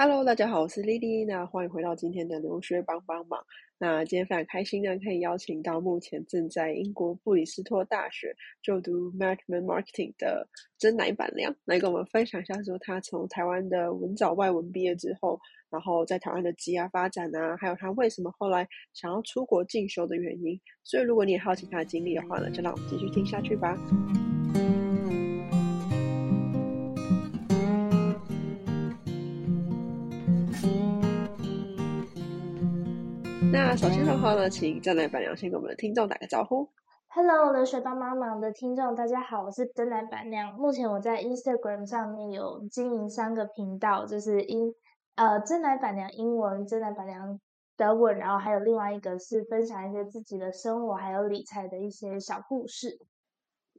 Hello，大家好，我是 Lily，那欢迎回到今天的留学帮帮忙。那今天非常开心呢，可以邀请到目前正在英国布里斯托大学就读 Management Marketing 的真奶板娘，来跟我们分享一下，说他从台湾的文藻外文毕业之后，然后在台湾的职业发展啊，还有他为什么后来想要出国进修的原因。所以，如果你也好奇他的经历的话呢，就让我们继续听下去吧。那首先的话呢，请真奶板娘先给我们的听众打个招呼。Hello，留学帮帮忙的听众，大家好，我是真奶板娘。目前我在 Instagram 上面有经营三个频道，就是英呃真奶板娘英文、真奶板娘德文，然后还有另外一个是分享一些自己的生活还有理财的一些小故事。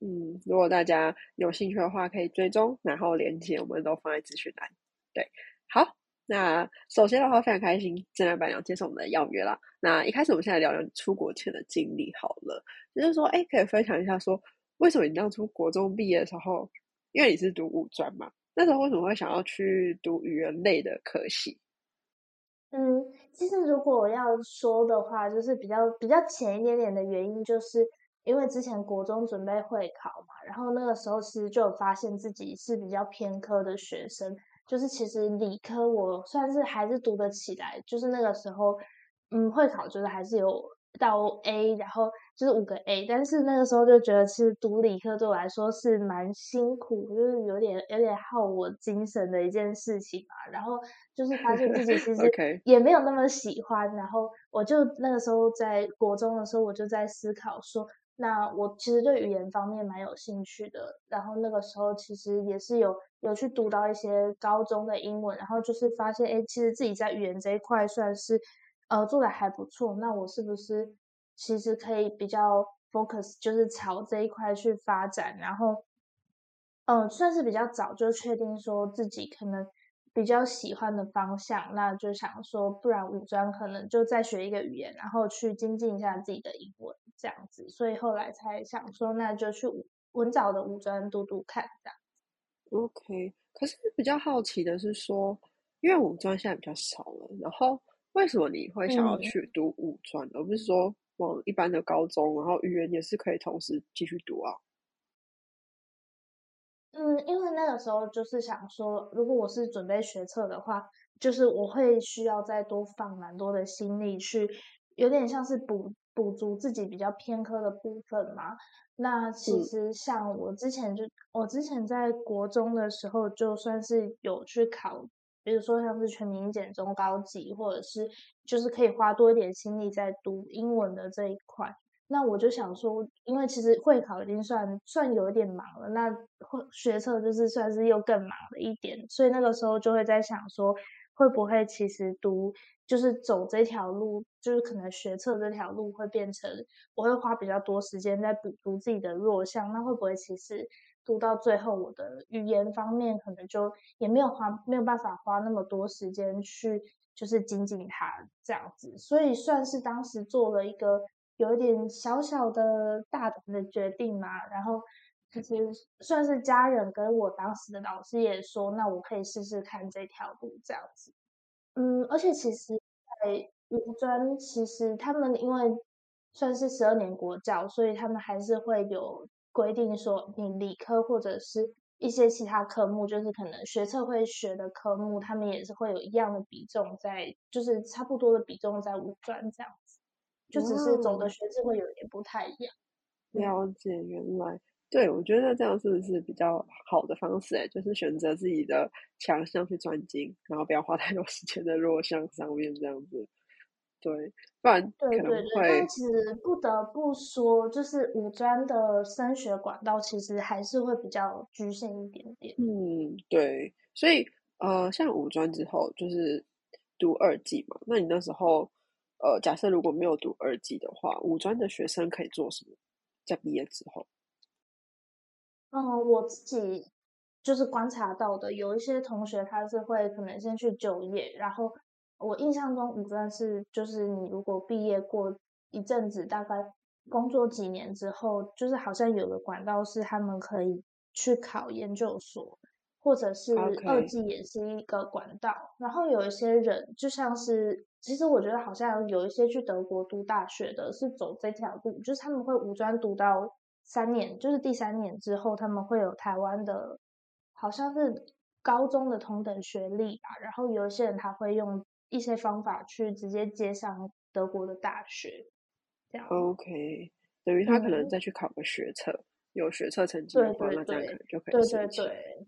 嗯，如果大家有兴趣的话，可以追踪，然后连接我们都放在资讯栏。对，好。那首先的话，非常开心，正来板娘接受我们的邀约啦。那一开始，我们现在聊聊你出国前的经历好了，就是说，哎，可以分享一下，说为什么你当初国中毕业的时候，因为你是读五专嘛，那时候为什么会想要去读语言类的科系？嗯，其实如果我要说的话，就是比较比较浅一点点的原因，就是因为之前国中准备会考嘛，然后那个时候其实就有发现自己是比较偏科的学生。就是其实理科我算是还是读得起来，就是那个时候，嗯，会考就是还是有到 A，然后就是五个 A，但是那个时候就觉得其实读理科对我来说是蛮辛苦，就是有点有点耗我精神的一件事情嘛。然后就是发现自己其 实也没有那么喜欢，然后我就那个时候在国中的时候，我就在思考说。那我其实对语言方面蛮有兴趣的，然后那个时候其实也是有有去读到一些高中的英文，然后就是发现，哎，其实自己在语言这一块算是呃做的还不错。那我是不是其实可以比较 focus，就是朝这一块去发展？然后，嗯，算是比较早就确定说自己可能比较喜欢的方向，那就想说，不然五专可能就再学一个语言，然后去精进一下自己的英文。这样子，所以后来才想说，那就去文藻的五专读读看，这样。OK，可是比较好奇的是说，因为五专现在比较少了，然后为什么你会想要去读五专，而不是说往一般的高中，然后语言也是可以同时继续读啊？嗯，因为那个时候就是想说，如果我是准备学测的话，就是我会需要再多放蛮多的心力去，有点像是补。补足自己比较偏科的部分嘛？那其实像我之前就，我之前在国中的时候，就算是有去考，比如说像是全民检中高级，或者是就是可以花多一点心力在读英文的这一块。那我就想说，因为其实会考已经算算有一点忙了，那会学测就是算是又更忙了一点，所以那个时候就会在想说，会不会其实读。就是走这条路，就是可能学测这条路会变成我会花比较多时间在补足自己的弱项，那会不会其实读到最后，我的语言方面可能就也没有花没有办法花那么多时间去就是精进它这样子，所以算是当时做了一个有一点小小的大胆的决定嘛，然后其实算是家人跟我当时的老师也说，那我可以试试看这条路这样子。嗯，而且其实，在五专，其实他们因为算是十二年国教，所以他们还是会有规定说，你理科或者是一些其他科目，就是可能学测会学的科目，他们也是会有一样的比重在，就是差不多的比重在五专这样，就只是走的学制会有一点不太一样。了解，原来。对，我觉得这样是不是比较好的方式？哎，就是选择自己的强项去专精，然后不要花太多 时间在弱项上面，这样子。对，不然可能会。但其实不得不说，就是五专的升学管道其实还是会比较局限一点点。嗯，对。所以呃，像五专之后就是读二技嘛，那你那时候呃，假设如果没有读二技的话，五专的学生可以做什么？在毕业之后？嗯，我自己就是观察到的，有一些同学他是会可能先去就业，然后我印象中五专是就是你如果毕业过一阵子，大概工作几年之后，就是好像有的管道是他们可以去考研究所，或者是二技也是一个管道。然后有一些人就像是，其实我觉得好像有一些去德国读大学的是走这条路，就是他们会无专读到三年，就是第三年之后他们会有台湾的，好像是高中的同等学历吧。然后有一些人他会用一些方法去直接接上德国的大学，这样。OK，等于他可能嗯再去考个学测，有学测成绩对的话，对那这样可对能就可以对对。对，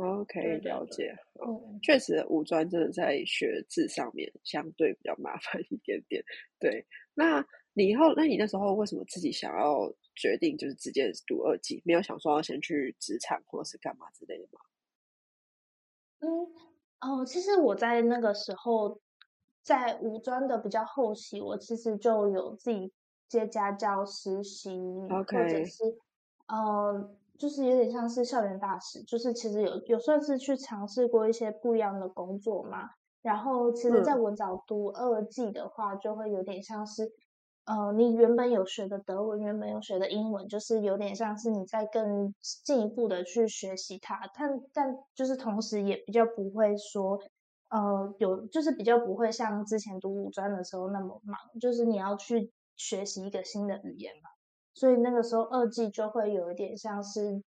OK，对对对了解。好嗯，确实，五专真的在学制上面相对比较麻烦一点点。对，那你以后，那你那时候为什么自己想要决定就是直接读二技，没有想说要先去职场或是干嘛之类的吗？嗯，哦，其实我在那个时候，在五专的比较后期，我其实就有自己接家教实习，或者是呃，就是有点像是校园大使，就是其实有有算是去尝试过一些不一样的工作嘛。然后，其实，在嗯文藻读二季的话，就会有点像是，呃，你原本有学的德文，原本有学的英文，就是有点像是你在更进一步的去学习它，但但就是同时也比较不会说，呃，有就是比较不会像之前读五专的时候那么忙，就是你要去学习一个新的语言嘛，所以那个时候二季就会有一点像是。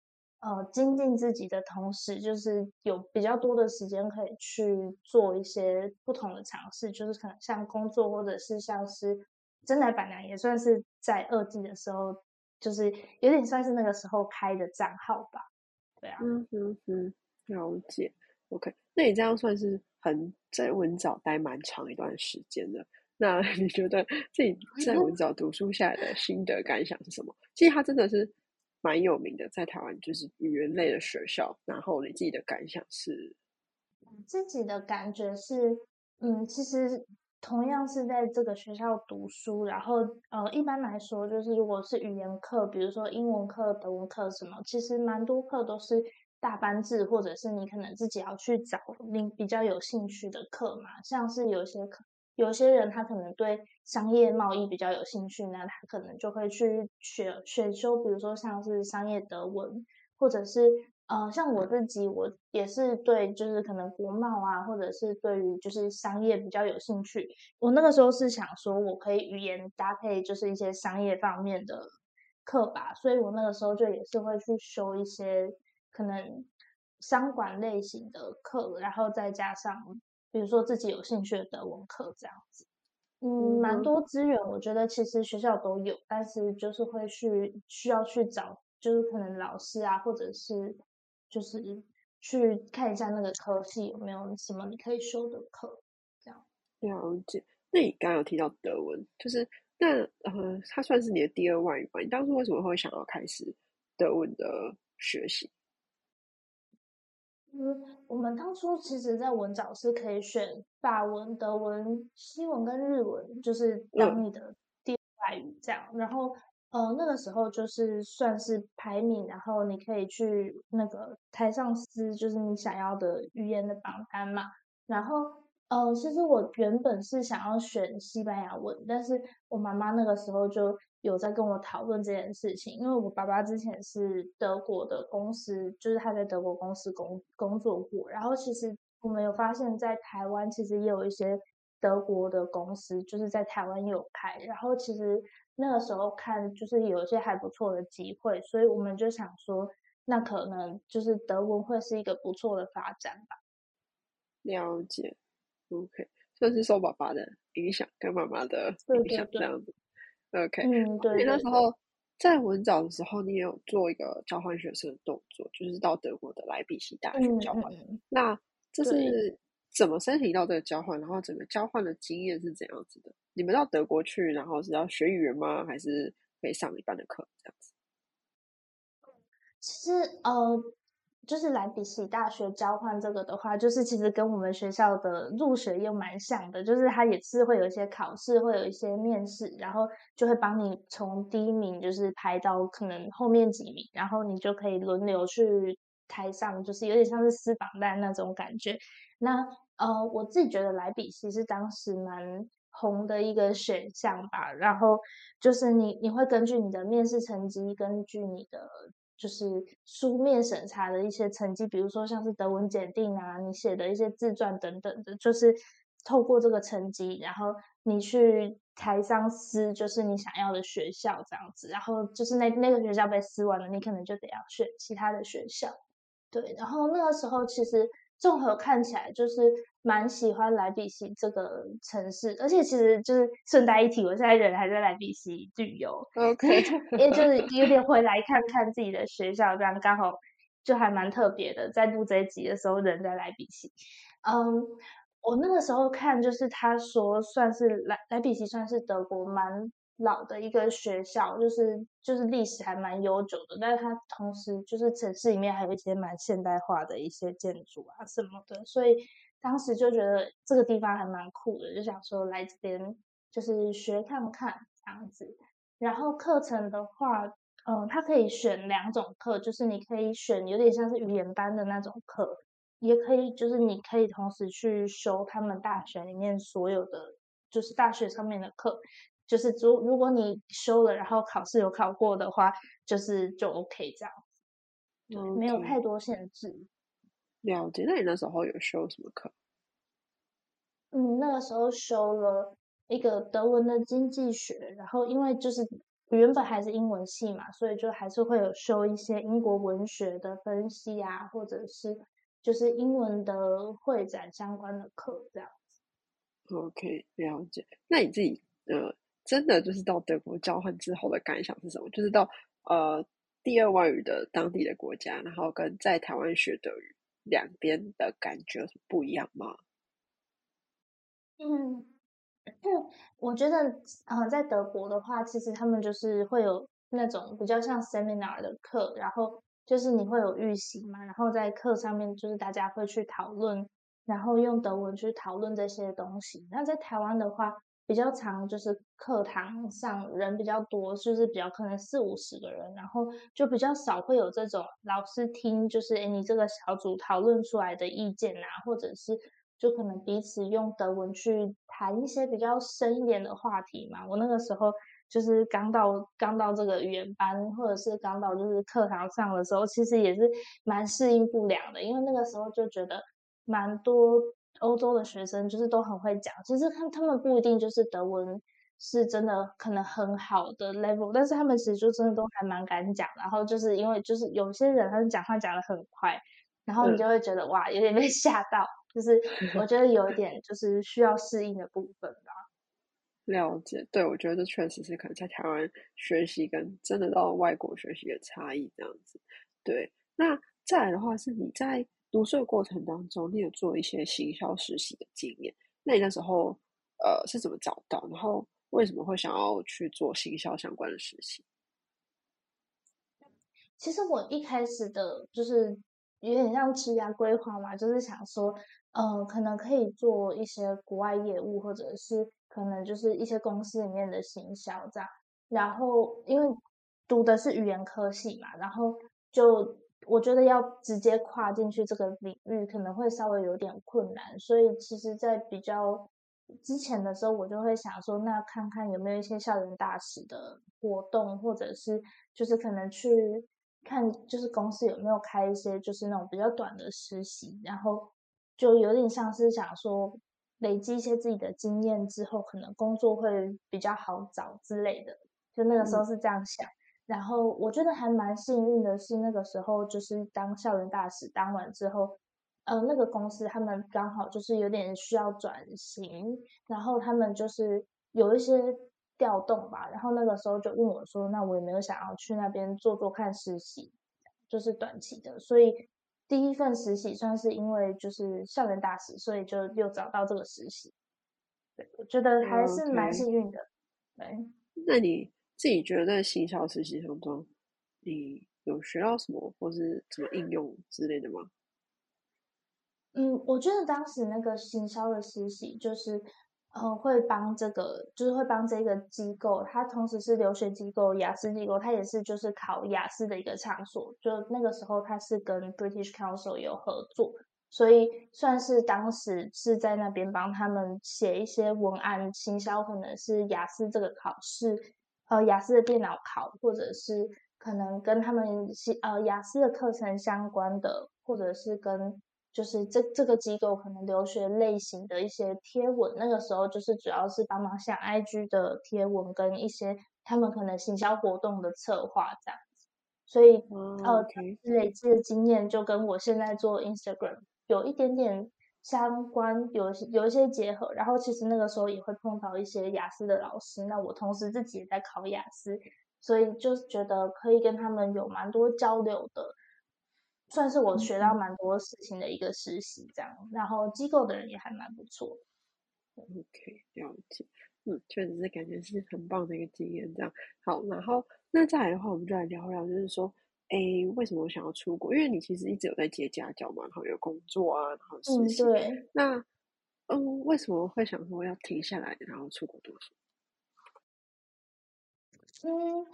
呃，精进自己的同时，就是有比较多的时间可以去做一些不同的尝试，就是可能像工作，或者是像是真奶板娘，也算是在二季的时候，就是有点算是那个时候开的账号吧。对啊，嗯哼哼，了解。OK，那你这样算是很在文藻待蛮长一段时间的。那 你觉得自己在文藻读书下来的心得感想是什么？其实它真的是蛮有名的，在台湾就是语言类的学校。然后你自己的感想是？自己的感觉是，嗯，其实同样是在这个学校读书，然后呃，一般来说，就是如果是语言课，比如说英文课、德文课什么，其实蛮多课都是大班制，或者是你可能自己要去找你比较有兴趣的课嘛。像是有些课，有些人他可能对商业贸易比较有兴趣，那他可能就会去选选修，比如说像是商业德文，或者是呃，像我自己，我也是对就是可能国贸啊，或者是对于就是商业比较有兴趣。我那个时候是想说，我可以语言搭配就是一些商业方面的课吧，所以我那个时候就也是会去修一些可能商管类型的课，然后再加上比如说自己有兴趣的德文课这样子。嗯，蛮嗯多资源，我觉得其实学校都有，但是就是会去需要去找，就是可能老师啊，或者是就是去看一下那个科系有没有什么你可以修的课，这样。了解。那你刚刚有提到德文，就是那呃，它算是你的第二外语吧？你当初为什么会想要开始德文的学习？嗯，我们当初其实，在文藻是可以选法文、德文、西文跟日文，就是当嗯你的第二外语这样。然后，呃，那个时候就是算是排名，然后你可以去那个台上撕，就是你想要的语言的榜单嘛。然后，呃，其实我原本是想要选西班牙文，但是我妈妈那个时候就有在跟我讨论这件事情，因为我爸爸之前是德国的公司，就是他在德国公司工工作过，然后其实我们有发现，在台湾其实也有一些德国的公司，就是在台湾也有开，然后其实那个时候看就是有一些还不错的机会，所以我们就想说，那可能就是德国会是一个不错的发展吧。了解，OK，算是受爸爸的影响跟妈妈的影响这样子。OK，嗯，对你那。时候在文藻的时候，你也有做一个交换学生的动作，就是到德国的莱比锡大学嗯交换。嗯，那这是怎么申请到这个交换？然后整个交换的经验是怎样子的？你们到德国去，然后是要学语言吗？还是可以上一般的课这样子？其实呃，就是莱比锡大学交换这个的话，就是其实跟我们学校的入学又蛮像的，就是它也是会有一些考试，会有一些面试，然后就会帮你从第一名就是排到可能后面几名，然后你就可以轮流去台上，就是有点像是撕榜单那种感觉。那呃，我自己觉得莱比锡是当时蛮红的一个选项吧。然后就是你你会根据你的面试成绩，根据你的就是书面审查的一些成绩，比如说像是德文检定啊，你写的一些自传等等的，就是透过这个成绩，然后你去台商撕，就是你想要的学校这样子，然后就是那那个学校被撕完了，你可能就得要选其他的学校。对，然后那个时候其实综合看起来就是蛮喜欢莱比锡这个城市，而且其实就是顺带一提，我现在人还在莱比锡旅游，OK，因为就是有点回来看看自己的学校，这样刚好就还蛮特别的。在录这一集的时候，人在莱比锡，嗯，我那个时候看就是他说算是莱莱比锡算是德国蛮。老的一个学校，就是就是历史还蛮悠久的，但是它同时就是城市里面还有一些蛮现代化的一些建筑啊什么的，所以当时就觉得这个地方还蛮酷的，就想说来这边就是学看看这样子。然后课程的话，嗯，它可以选两种课，就是你可以选有点像是语言班的那种课，也可以就是你可以同时去修他们大学里面所有的就是大学上面的课。就是如如果你修了，然后考试有考过的话，就是就 OK 这样子，没有太多限制。了解。那你那时候有修什么课？嗯，那个时候修了一个德文的经济学，然后因为就是原本还是英文系嘛，所以就还是会有修一些英国文学的分析啊，或者是就是英文的会展相关的课这样子。OK，了解。那你自己呃。真的就是到德国交换之后的感想是什么？就是到呃第二外语的当地的国家，然后跟在台湾学德语两边的感觉不一样吗？嗯，我觉得呃在德国的话，其实他们就是会有那种比较像 seminar 的课，然后就是你会有预习嘛，然后在课上面就是大家会去讨论，然后用德文去讨论这些东西。那在台湾的话，比较长，就是课堂上人比较多，就是比较可能四五十个人，然后就比较少会有这种老师听，就是诶你这个小组讨论出来的意见啊，或者是就可能彼此用德文去谈一些比较深一点的话题嘛。我那个时候就是刚到刚到这个语言班，或者是刚到就是课堂上的时候，其实也是蛮适应不良的，因为那个时候就觉得蛮多。欧洲的学生就是都很会讲，其实他他们不一定就是德文是真的可能很好的 level，但是他们其实就真的都还蛮敢讲。然后就是因为就是有些人他们讲话讲的很快，然后你就会觉得哇，有点被 吓到。就是 我觉得有一点就是需要适应的部分吧。了解，对我觉得这确实是可能在台湾学习跟真的到外国学习的差异这样子。对，那再来的话是你在。读书的过程当中，你有做一些行销实习的经验？那你那时候呃是怎么找到？然后为什么会想要去做行销相关的实习？其实我一开始的就是有点像职业规划嘛，就是想说，呃，可能可以做一些国外业务，或者是可能就是一些公司里面的行销这样。然后因为读的是语言科系嘛，然后就。我觉得要直接跨进去这个领域可能会稍微有点困难，所以其实，在比较之前的时候，我就会想说，那看看有没有一些校园大使的活动，或者是就是可能去看，就是公司有没有开一些就是那种比较短的实习，然后就有点像是想说累积一些自己的经验之后，可能工作会比较好找之类的，就那个时候是这样想。然后我觉得还蛮幸运的是，那个时候就是当校园大使当完之后，呃，那个公司他们刚好就是有点需要转型，然后他们就是有一些调动吧。然后那个时候就问我说：“那我有没有想要去那边做做看实习，就是短期的？”所以第一份实习算是因为就是校园大使，所以就又找到这个实习。对，我觉得还是蛮幸运的。对，那你？自己觉得在行销实习当中，你有学到什么，或是怎么应用之类的吗？嗯，我觉得当时那个行销的实习，就是呃，会帮这个，就是会帮这个机构，它同时是留学机构、雅思机构，它也是就是考雅思的一个场所。就那个时候，它是跟 British Council 有合作，所以算是当时是在那边帮他们写一些文案，行销可能是雅思这个考试。呃，雅思的电脑考，或者是可能跟他们呃雅思的课程相关的，或者是跟就是这这个机构可能留学类型的一些贴文。那个时候就是主要是帮忙像 IG 的贴文跟一些他们可能行销活动的策划这样子。所以呃累积的经验就跟我现在做 Instagram 有一点点相关，有有一些结合。然后其实那个时候也会碰到一些雅思的老师，那我同时自己也在考雅思。所以就是觉得可以跟他们有蛮多交流的，算是我学到蛮多事情的一个实习这样。然后机构的人也还蛮不错。OK，了解。嗯，确实是感觉是很棒的一个经验。这样好，然后那再来的话，我们就来聊聊，就是说，哎，为什么我想要出国？因为你其实一直有在接家教嘛，然后有工作啊，然后实习。对。那嗯，为什么会想说要停下来，然后出国读书？嗯，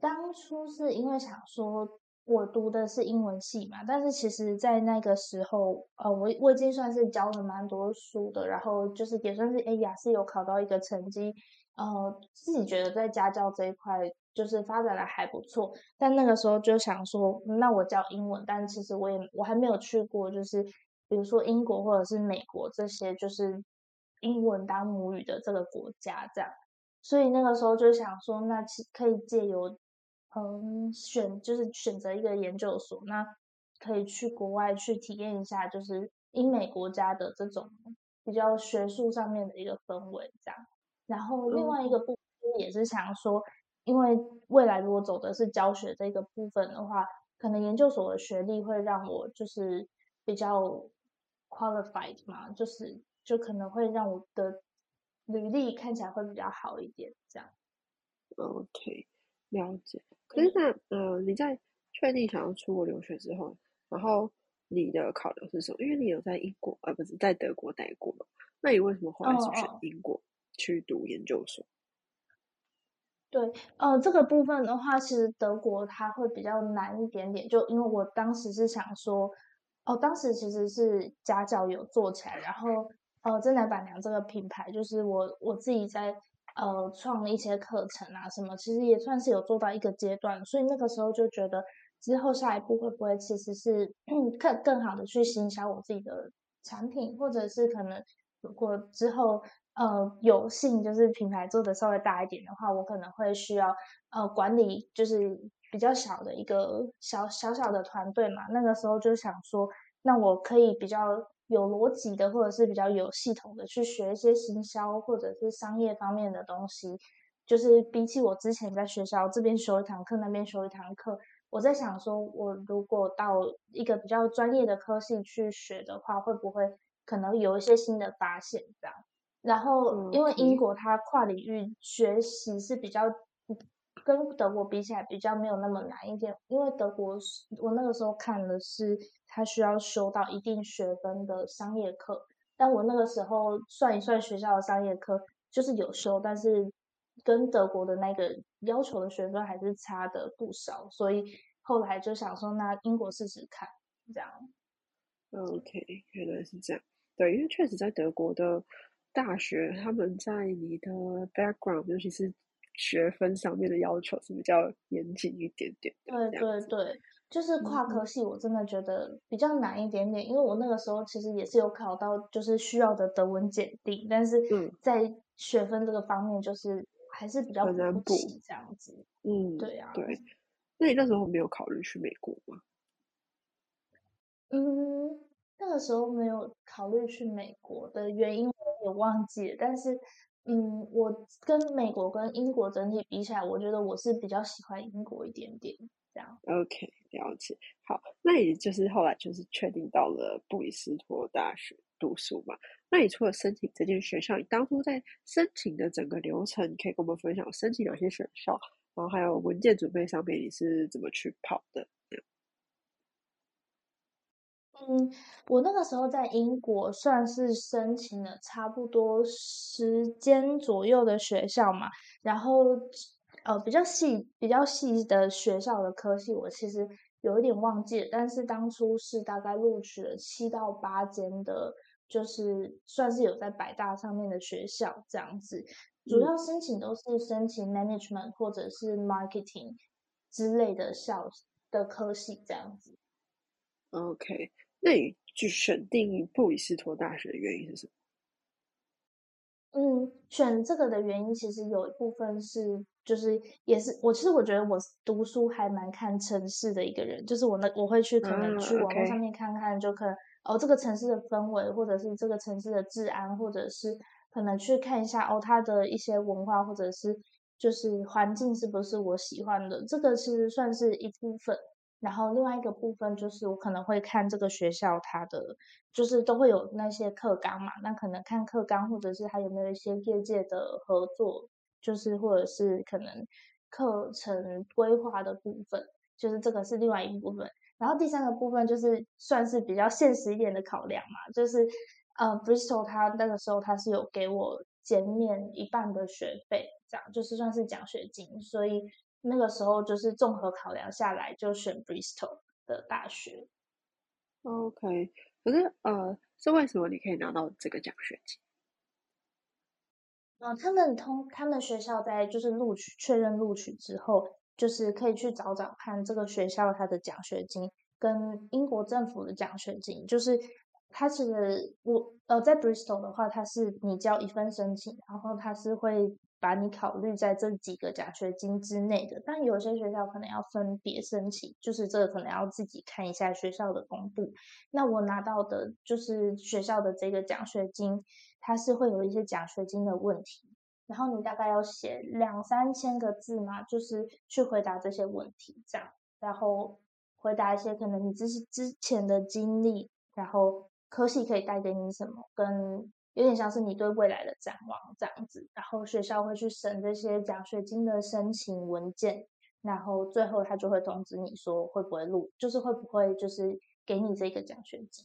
当初是因为想说，我读的是英文系嘛，但是其实，在那个时候，呃，我我已经算是教了蛮多书的，然后就是也算是哎雅思有考到一个成绩，呃，自己觉得在家教这一块就是发展的还不错，但那个时候就想说，那我教英文，但其实我也我还没有去过，就是比如说英国或者是美国这些就是英文当母语的这个国家这样。所以那个时候就想说，那其可以借由，嗯，选就是选择一个研究所，那可以去国外去体验一下，就是英美国家的这种比较学术上面的一个氛围这样。然后另外一个部分也是想说，因为未来如果走的是教学这个部分的话，可能研究所的学历会让我就是比较 qualified 嘛，就是就可能会让我的。履历看起来会比较好一点，这样。OK，了解。可是那呃，你在确定想要出国留学之后，然后你的考量是什么？因为你有在英国，呃，不是在德国待过嘛？那你为什么后来是选英国去读研究所？对，呃，这个部分的话，其实德国它会比较难一点点，就因为我当时是想说，哦，当时其实是家教有做起来，然后。呃，真奶板娘这个品牌，就是我我自己在呃创一些课程啊，什么其实也算是有做到一个阶段，所以那个时候就觉得之后下一步会不会其实是 更更好的去行销我自己的产品，或者是可能如果之后呃有幸就是品牌做的稍微大一点的话，我可能会需要呃管理就是比较小的一个小小小的团队嘛，那个时候就想说，那我可以比较。有逻辑的，或者是比较有系统的去学一些行销或者是商业方面的东西，就是比起我之前在学校这边修一堂课，那边修一堂课，我在想说，我如果到一个比较专业的科系去学的话，会不会可能有一些新的发现这样？然后，因为英国它跨领域学习是比较。跟德国比起来，比较没有那么难一点，因为德国我那个时候看的是他需要修到一定学分的商业课，但我那个时候算一算学校的商业课，就是有修，但是跟德国的那个要求的学分还是差的不少，所以后来就想说，那英国试试看，这样。OK，原来是这样。对，因为确实在德国的大学，他们在你的 background，尤其是。学分上面的要求是比较严谨一点点。对对对，就是跨科系，我真的觉得比较难一点点，因为我那个时候其实也是有考到，就是需要的德文检定，但是在学分这个方面，就是还是比较难补这样子。嗯，对啊。对，那你那时候没有考虑去美国吗？嗯，那个时候没有考虑去美国的原因，我也忘记了，但是。嗯，我跟美国跟英国整体比起来，我觉得我是比较喜欢英国一点点这样。OK，了解。好，那也就是后来就是确定到了布里斯托大学读书嘛。那你除了申请这间学校，你当初在申请的整个流程，可以跟我们分享申请哪些学校，然后还有文件准备上面你是怎么去跑的？嗯，我那个时候在英国算是申请了差不多十间左右的学校嘛，然后呃比较细比较细的学校的科系我其实有一点忘记了，但是当初是大概录取了七到八间的，就是算是有在百大上面的学校这样子，主要申请都是申请 management 或者是 marketing。之类的校的科系这样子。OK，那你去选定布里斯托大学的原因是什么？嗯，选这个的原因其实有一部分是，就是也是我其实我觉得我读书还蛮看城市的一个人，就是我那我会去可能去网络上面看看，就可能哦这个城市的氛围，或者是这个城市的治安，或者是可能去看一下哦它的一些文化，或者是就是环境是不是我喜欢的，这个其实算是一部分。然后另外一个部分就是我可能会看这个学校它的，就是都会有那些课纲嘛，那可能看课纲或者是它有没有一些业界的合作，就是或者是可能课程规划的部分，就是这个是另外一部分。然后第三个部分就是算是比较现实一点的考量嘛，就是呃，Bristol 它那个时候它是有给我减免一半的学费，这样就是算是奖学金，所以。那个时候就是综合考量下来，就选 Bristol 的大学。OK，可是呃，是为什么你可以拿到这个奖学金？呃，他们通他们学校在就是录取确认录取之后，就是可以去找找看这个学校它的奖学金跟英国政府的奖学金，就是它其实我呃在 Bristol 的话，它是你交一份申请，然后它是会。把你考虑在这几个奖学金之内的，但有些学校可能要分别申请，就是这个可能要自己看一下学校的公布。那我拿到的就是学校的这个奖学金，它是会有一些奖学金的问题，然后你大概要写两三千个字嘛，就是去回答这些问题，这样，然后回答一些可能你之之前的经历，然后科系可以带给你什么，跟。有点像是你对未来的展望这样子，然后学校会去审这些奖学金的申请文件，然后最后他就会通知你说会不会录，就是会不会就是给你这个奖学金。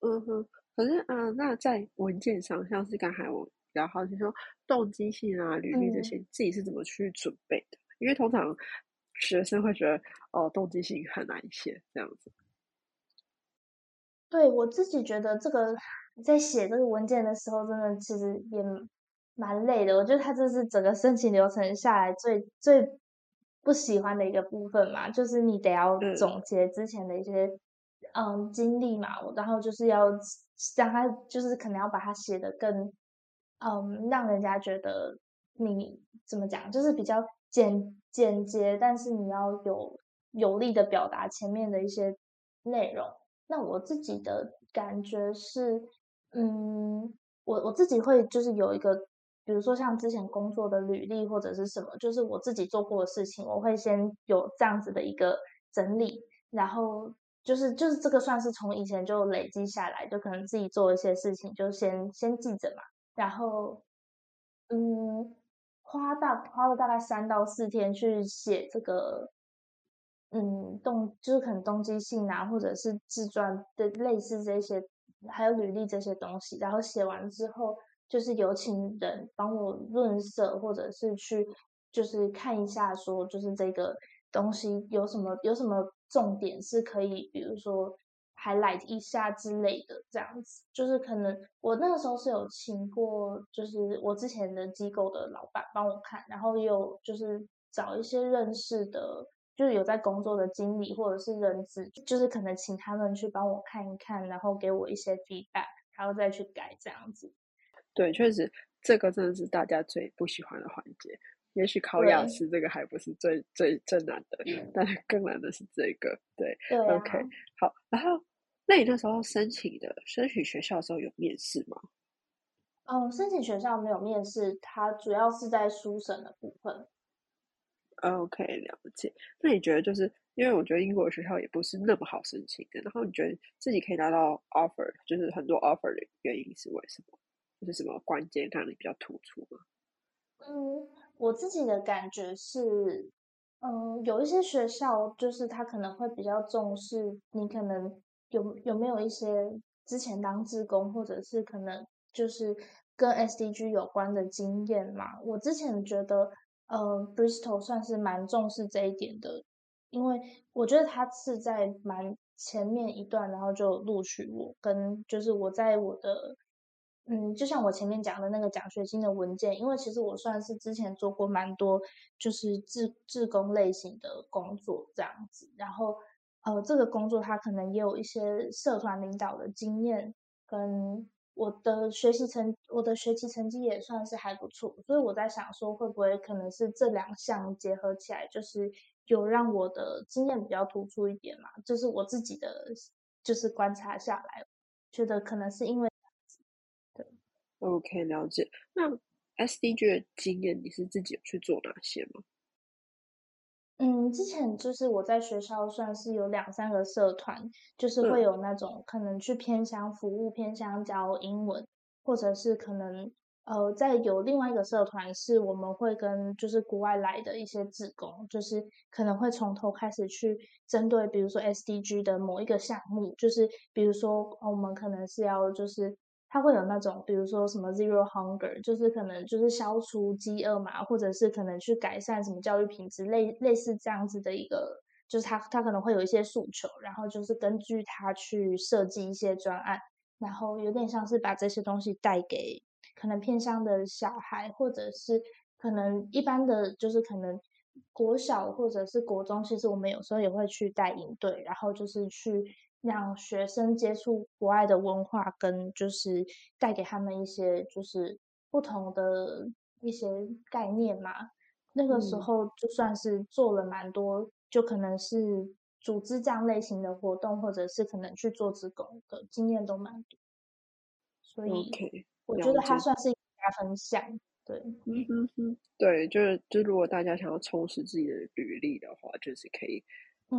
嗯哼，可是啊，那在文件上，像是刚才我比较好奇说动机性啊、履历这些，自己是怎么去准备的？因为通常学生会觉得哦，动机性很难写这样子。对我自己觉得这个。在写这个文件的时候，真的其实也蛮累的。我觉得它这是整个申请流程下来最最不喜欢的一个部分嘛，就是你得要总结之前的一些嗯经历嘛，然后就是要让他就是可能要把它写的更嗯让人家觉得你怎么讲，就是比较简简洁，但是你要有有力的表达前面的一些内容。那我自己的感觉是。嗯，我我自己会就是有一个，比如说像之前工作的履历或者是什么，就是我自己做过的事情，我会先有这样子的一个整理，然后就是就是这个算是从以前就累积下来，就可能自己做一些事情，就先先记着嘛，然后嗯，花大花了大概三到四天去写这个，嗯，动就是可能动机性啊，或者是自传的类似这些。还有履历这些东西，然后写完之后，就是有请人帮我润色，或者是去就是看一下，说就是这个东西有什么有什么重点是可以，比如说 highlight 一下之类的，这样子。就是可能我那个时候是有请过，就是我之前的机构的老板帮我看，然后有就是找一些认识的。就是有在工作的经理或者是人资，就是可能请他们去帮我看一看，然后给我一些 feedback，然后再去改这样子。对，确实这个真的是大家最不喜欢的环节。也许考雅思这个还不是最最最难的，但是更难的是这个。对对，OK，好。然后，那你那时候申请的申请学校的时候有面试吗？嗯，申请学校没有面试，它主要是在书审的部分。OK，了解。那你觉得，就是因为我觉得英国学校也不是那么好申请的，然后你觉得自己可以拿到 offer，就是很多 offer 的原因是为什么？就是什么关键让你比较突出吗？嗯，我自己的感觉是，嗯，有一些学校就是他可能会比较重视你可能有有没有一些之前当志工，或者是可能就是跟 SDG 有关的经验嘛。我之前觉得。呃，Bristol 算是蛮重视这一点的，因为我觉得他是在蛮前面一段，然后就录取我，跟就是我在我的嗯，就像我前面讲的那个奖学金的文件，因为其实我算是之前做过蛮多就是志志工类型的工作这样子，然后呃，这个工作他可能也有一些社团领导的经验，跟我的学习成我的学习成绩也算是还不错，所以我在想说会不会可能是这两项结合起来，就是有让我的经验比较突出一点嘛，就是我自己的就是观察下来，觉得可能是因为。OK，了解。那 SDG 的经验，你是自己有去做哪些吗？嗯，之前就是我在学校算是有两三个社团，就是会有那种可能去偏向服务、偏向教英文，或者是可能呃，在有另外一个社团，是我们会跟就是国外来的一些志工，就是可能会从头开始去针对，比如说 SDG 的某一个项目，就是比如说我们可能是要就是。它会有那种，比如说什么 zero hunger，就是可能就是消除饥饿嘛，或者是可能去改善什么教育品质，类类似这样子的一个，就是他他可能会有一些诉求，然后就是根据他去设计一些专案，然后有点像是把这些东西带给可能偏向的小孩，或者是可能一般的，就是可能国小或者是国中，其实我们有时候也会去带营队，然后就是去。让学生接触国外的文化，跟就是带给他们一些就是不同的一些概念嘛。那个时候就算是做了蛮多，就可能是组织这样类型的活动，或者是可能去做职工的经验都蛮多。所以我觉得它算是加分项。对，嗯哼哼，对，就是就如果大家想要充实自己的履历的话，就是可以。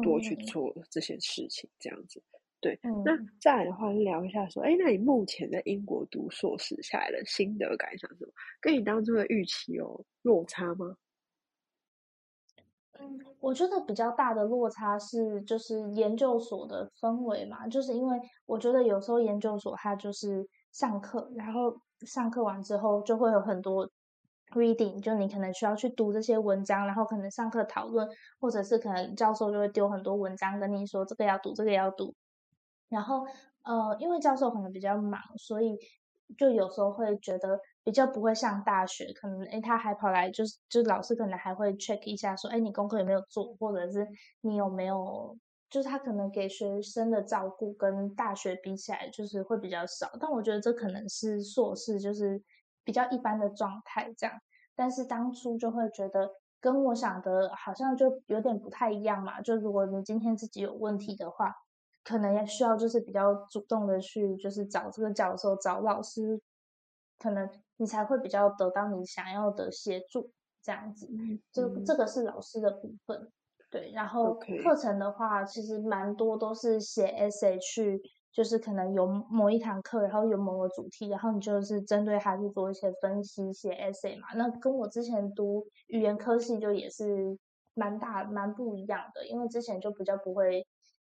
多去做这些事情，这样子，对。那再来的话，聊一下说，哎，那你目前在英国读硕士下来的心得感想是什么？跟你当初的预期有落差吗？嗯，我觉得比较大的落差是，就是研究所的氛围嘛，就是因为我觉得有时候研究所它就是上课，然后上课完之后就会有很多。Reading 就你可能需要去读这些文章，然后可能上课讨论，或者是可能教授就会丢很多文章跟你说这个要读，这个要读。然后呃，因为教授可能比较忙，所以就有时候会觉得比较不会像大学，可能诶他还跑来就是就是老师可能还会 check 一下说，哎你功课有没有做，或者是你有没有，就是他可能给学生的照顾跟大学比起来就是会比较少。但我觉得这可能是硕士就是。比较一般的状态这样，但是当初就会觉得跟我想的好像就有点不太一样嘛。就如果你今天自己有问题的话，可能也需要就是比较主动的去就是找这个教授、找老师，可能你才会比较得到你想要的协助这样子。这这个是老师的部分，对。然后课程的话，其实蛮多都是写 essay 去。就是可能有某一堂课，然后有某个主题，然后你就是针对它去做一些分析、写 essay 嘛。那跟我之前读语言科系就也是蛮大、蛮不一样的，因为之前就比较不会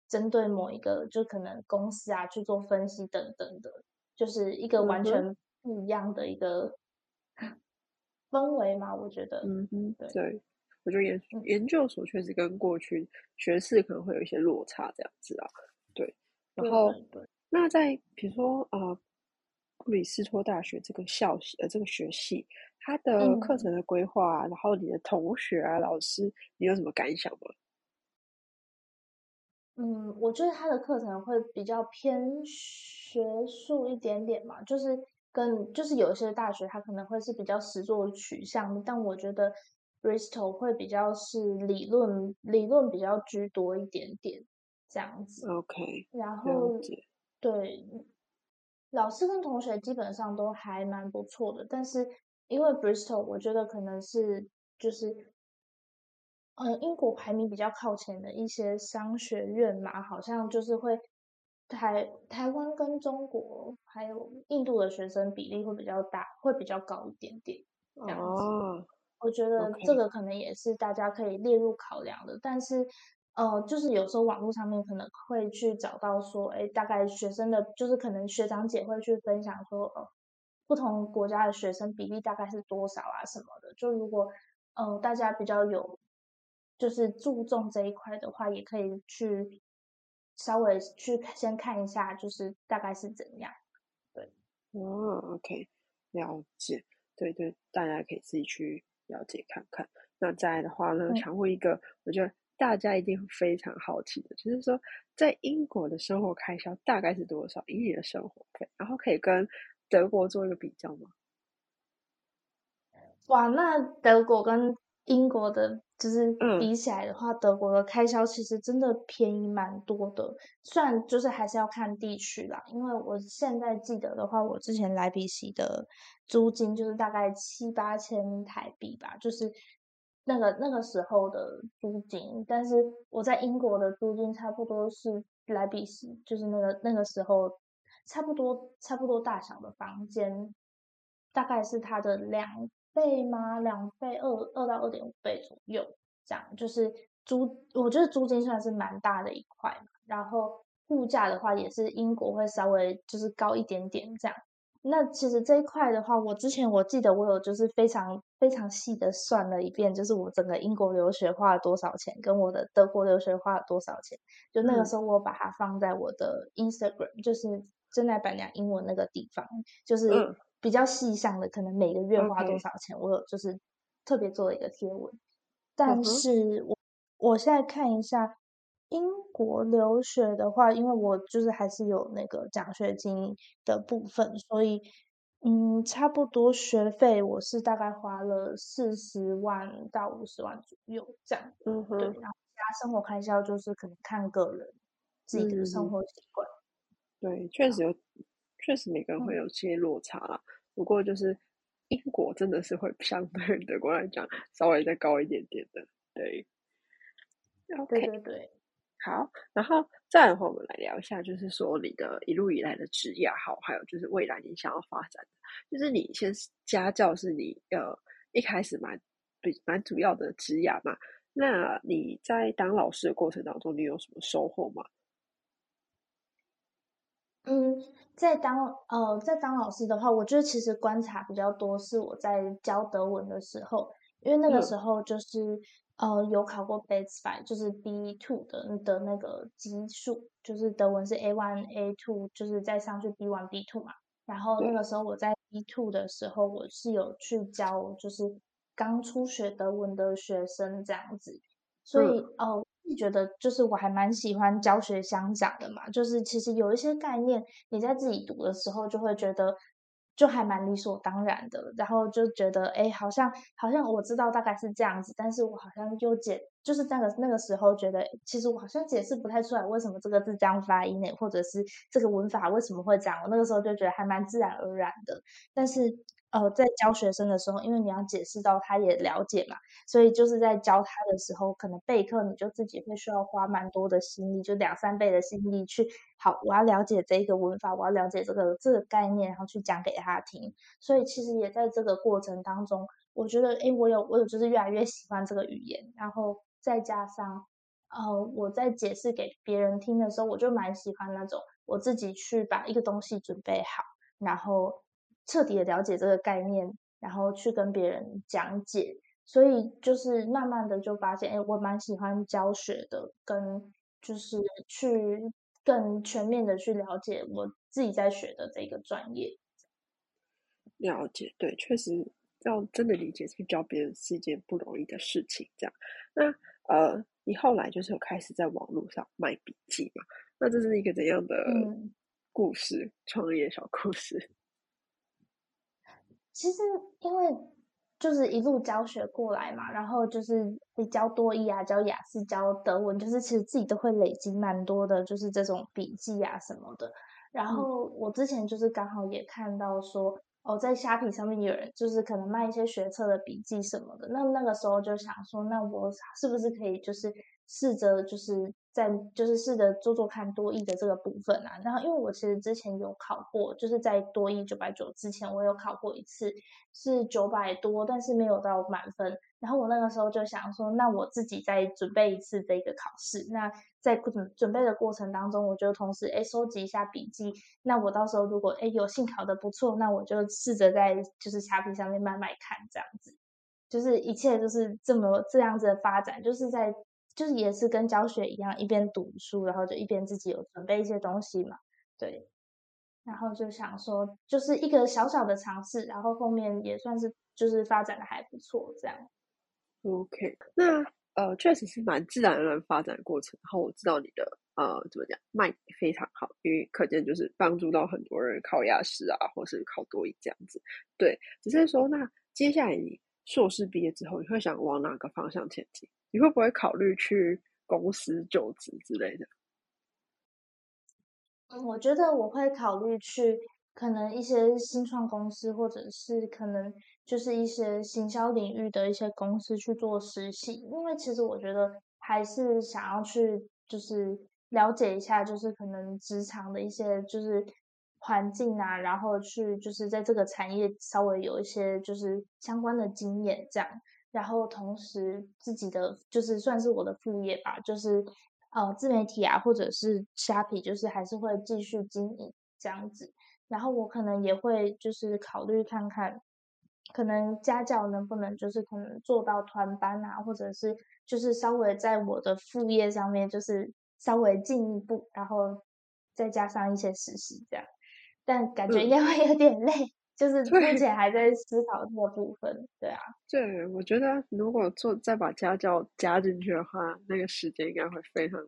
针对某一个，就可能公司啊去做分析等等的，就是一个完全不一样的一个 氛围嘛。我觉得，嗯哼，对，我觉得研研究所确实跟过去学士可能会有一些落差，这样子啊，对。然后，那在比如说呃，布里斯托大学这个校系呃这个学系，它的课程的规划，然后你的同学啊老师，你有什么感想吗？嗯，我觉得他的课程会比较偏学术一点点嘛，就是跟就是有一些大学它可能会是比较实作取向，但我觉得 Bristol 会比较是理论理论比较居多一点点。这样子，OK，然后对老师跟同学基本上都还蛮不错的，但是因为 Bristol，我觉得可能是就是，嗯，英国排名比较靠前的一些商学院嘛，好像就是会台台湾跟中国还有印度的学生比例会比较大，会比较高一点点。这样子，我觉得这个可能也是大家可以列入考量的，但是。呃，就是有时候网络上面可能会去找到说，哎，大概学生的，就是可能学长姐会去分享说，呃，不同国家的学生比例大概是多少啊什么的。就如果，呃，大家比较有，就是注重这一块的话，也可以去稍微去先看一下，就是大概是怎样。对，嗯，OK，了解。对对，大家可以自己去了解看看。那再来的话呢，常问一个，我觉得大家一定非常好奇的，就是说，在英国的生活开销大概是多少？一年的生活费，然后可以跟德国做一个比较吗？哇，那德国跟英国的，就是比起来的话，德国的开销其实真的便宜蛮多的。虽然就是还是要看地区啦，因为我现在记得的话，我之前莱比锡的租金就是大概七八千台币吧，就是那个那个时候的租金。但是我在英国的租金差不多是莱比斯，就是那个那个时候差不多差不多大小的房间，大概是它的两。倍吗？两倍，二二到二点五倍左右，这样就是租，我觉得租金算是蛮大的一块嘛。然后物价的话，也是英国会稍微就是高一点点这样。那其实这一块的话，我之前我记得我有就是非常非常细的算了一遍，就是我整个英国留学花了多少钱，跟我的德国留学花了多少钱。就那个时候我把它放在我的 Instagram，就是真奈板娘英文那个地方，就是。比较细项的，可能每个月花多少钱，我有就是特别做了一个贴文。但是我我现在看一下英国留学的话，因为我就是还是有那个奖学金的部分，所以嗯，差不多学费我是大概花了四十万到五十万左右这样。嗯哼。对，然后其他生活开销就是可能看个人自己的生活习惯。对，确实有。确实每个人会有些落差啦，不过就是英国真的是会相对 德国来讲稍微再高一点点的，对。对对对，好，然后再的话，我们来聊一下，就是说你的一路以来的职业好，还有就是未来你想要发展的，就是你先家教是你呃一开始蛮比蛮主要的职业嘛，那你在当老师的过程当中，你有什么收获吗？嗯，在当呃在当老师的话，我觉得其实观察比较多是我在教德文的时候，因为那个时候就是呃有考过 Base Five，就是 B Two 的的那个级数，就是德文是 A One A Two，就是再上去 B One B Two 嘛。然后那个时候我在 B Two 的时候，我是有去教就是刚初学德文的学生这样子，所以哦。觉得就是我还蛮喜欢教学相长的嘛，就是其实有一些概念你在自己读的时候就会觉得就还蛮理所当然的，然后就觉得哎，好像好像我知道大概是这样子，但是我好像又解就是那个那个时候觉得其实我好像解释不太出来为什么这个字这样发音呢，或者是这个文法为什么会这样，我那个时候就觉得还蛮自然而然的，但是。呃，在教学生的时候，因为你要解释到他也了解嘛，所以就是在教他的时候，可能备课你就自己会需要花蛮多的心力，就两三倍的心力去。好，我要了解这一个文法，我要了解这个这个概念，然后去讲给他听。所以其实也在这个过程当中，我觉得，哎，我有我有就是越来越喜欢这个语言，然后再加上，呃，我在解释给别人听的时候，我就蛮喜欢那种我自己去把一个东西准备好，然后。彻底的了解这个概念，然后去跟别人讲解，所以就是慢慢的就发现，哎，我蛮喜欢教学的，跟就是去更全面的去了解我自己在学的这个专业。了解，对，确实要真的理解去教别人是一件不容易的事情。这样，那呃，你后来就是有开始在网络上卖笔记嘛？那这是一个怎样的故事？创业小故事？其实，因为就是一路教学过来嘛，然后就是教多义啊，教雅思，教德文，就是其实自己都会累积蛮多的，就是这种笔记啊什么的。然后我之前就是刚好也看到说，哦，在虾皮上面有人就是可能卖一些学测的笔记什么的，那那个时候就想说，那我是不是可以就是试着就是。在就是试着做做看多益的这个部分啊，然后因为我其实之前有考过，就是在多益九百九之前我有考过一次，是九百多，但是没有到满分。然后我那个时候就想说，那我自己再准备一次这个考试。那在准准备的过程当中，我就同时哎收集一下笔记。那我到时候如果哎有幸考的不错，那我就试着在就是虾皮上面慢慢看这样子，就是一切就是这么这样子的发展，就是在。就是也是跟教学一样，一边读书，然后就一边自己有准备一些东西嘛。对，然后就想说，就是一个小小的尝试，然后后面也算是就是发展的还不错，这样。OK，那呃，确实是蛮自然而然发展过程。然后我知道你的呃怎么讲，卖非常好，因为可见就是帮助到很多人考雅思啊，或是考多一这样子。对，只是说那接下来你硕士毕业之后，你会想往哪个方向前进？你会不会考虑去公司就职之类的？嗯，我觉得我会考虑去可能一些新创公司，或者是可能就是一些行销领域的一些公司去做实习，因为其实我觉得还是想要去就是了解一下，就是可能职场的一些就是环境啊，然后去就是在这个产业稍微有一些就是相关的经验这样，然后同时自己的就是算是我的副业吧，就是。呃，自媒体啊，或者是虾皮，就是还是会继续经营这样子。然后我可能也会就是考虑看看，可能家教能不能就是可能做到团班啊，或者是就是稍微在我的副业上面就是稍微进一步，然后再加上一些实习这样。但感觉应该会有点累。就是目前还在思考这个部分，对啊。对，我觉得如果做再把家教加进去的话，那个时间应该会非常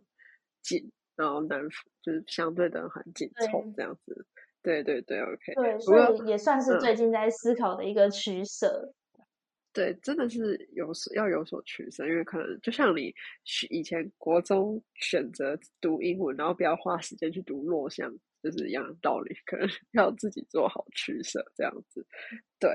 紧，然后难，就是相对的很紧凑这样子。对对对，OK。对，所以也算是最近在思考的一个取舍。对，真的是有所要有所取舍，因为可能就像你以前国中选择读英文，然后不要花时间去读弱项。就是一样的道理，可能 要自己做好取舍，这样子。对，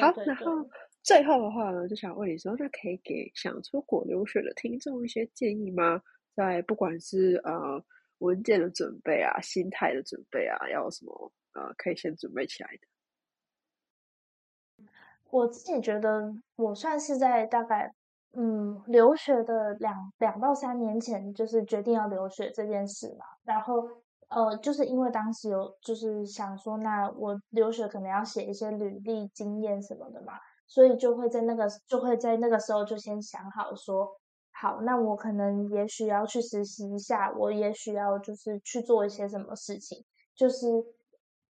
好，然后最后的话呢，就想问你说，那可以给想出国留学的听众一些建议吗？在不管是呃文件的准备啊、心态的准备啊，要什么呃可以先准备起来的？我自己觉得，我算是在大概嗯留学的两两到三年前，就是决定要留学这件事嘛，然后。呃，就是因为当时有就是想说，那我留学可能要写一些履历经验什么的嘛，所以就会在那个就会在那个时候就先想好说，好，那我可能也许要去实习一下，我也许要就是去做一些什么事情，就是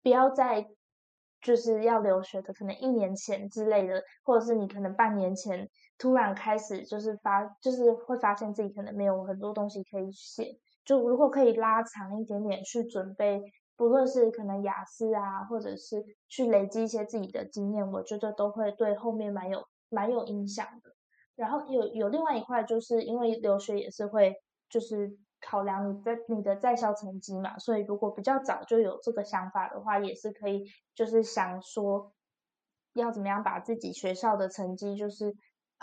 不要在就是要留学的可能一年前之类的，或者是你可能半年前突然开始就是发就是会发现自己可能没有很多东西可以写。就如果可以拉长一点点去准备，不论是可能雅思啊，或者是去累积一些自己的经验，我觉得都会对后面蛮有蛮有影响的。然后有有另外一块，就是因为留学也是会就是考量你在你的在校成绩嘛，所以如果比较早就有这个想法的话，也是可以就是想说要怎么样把自己学校的成绩就是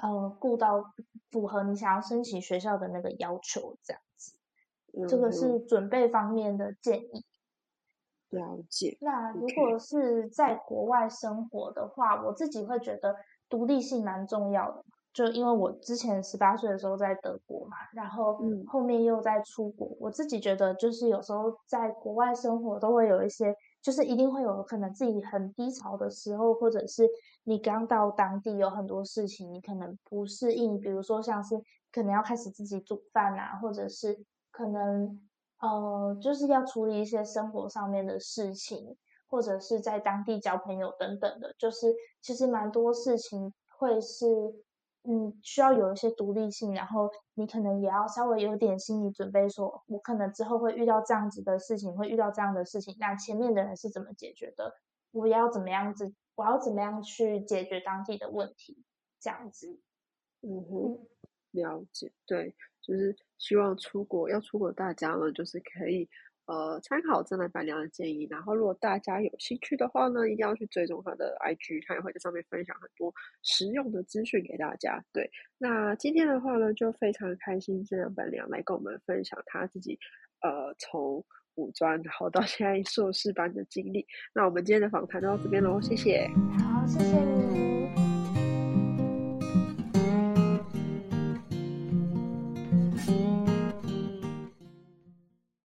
呃顾到符合你想要申请学校的那个要求这样子。这个是准备方面的建议。了解。那如果是在国外生活的话，我自己会觉得独立性蛮重要的。就因为我之前十八岁的时候在德国嘛，然后后面又在出国，我自己觉得就是有时候在国外生活都会有一些，就是一定会有可能自己很低潮的时候，或者是你刚到当地有很多事情你可能不适应，比如说像是可能要开始自己煮饭啊，或者是。可能呃，就是要处理一些生活上面的事情，或者是在当地交朋友等等的，就是其实蛮多事情会是嗯，需要有一些独立性，然后你可能也要稍微有点心理准备，说我可能之后会遇到这样子的事情，会遇到这样的事情，那前面的人是怎么解决的？我要怎么样子？我要怎么样去解决当地的问题？这样子，嗯哼，了解，对。就是希望出国要出国，大家呢就是可以呃参考真来板娘的建议。然后，如果大家有兴趣的话呢，一定要去追踪他的 IG，他也会在上面分享很多实用的资讯给大家。对，那今天的话呢，就非常开心，真来板娘来跟我们分享他自己呃从五专然后到现在硕士班的经历。那我们今天的访谈就到这边喽，谢谢。好，谢谢你。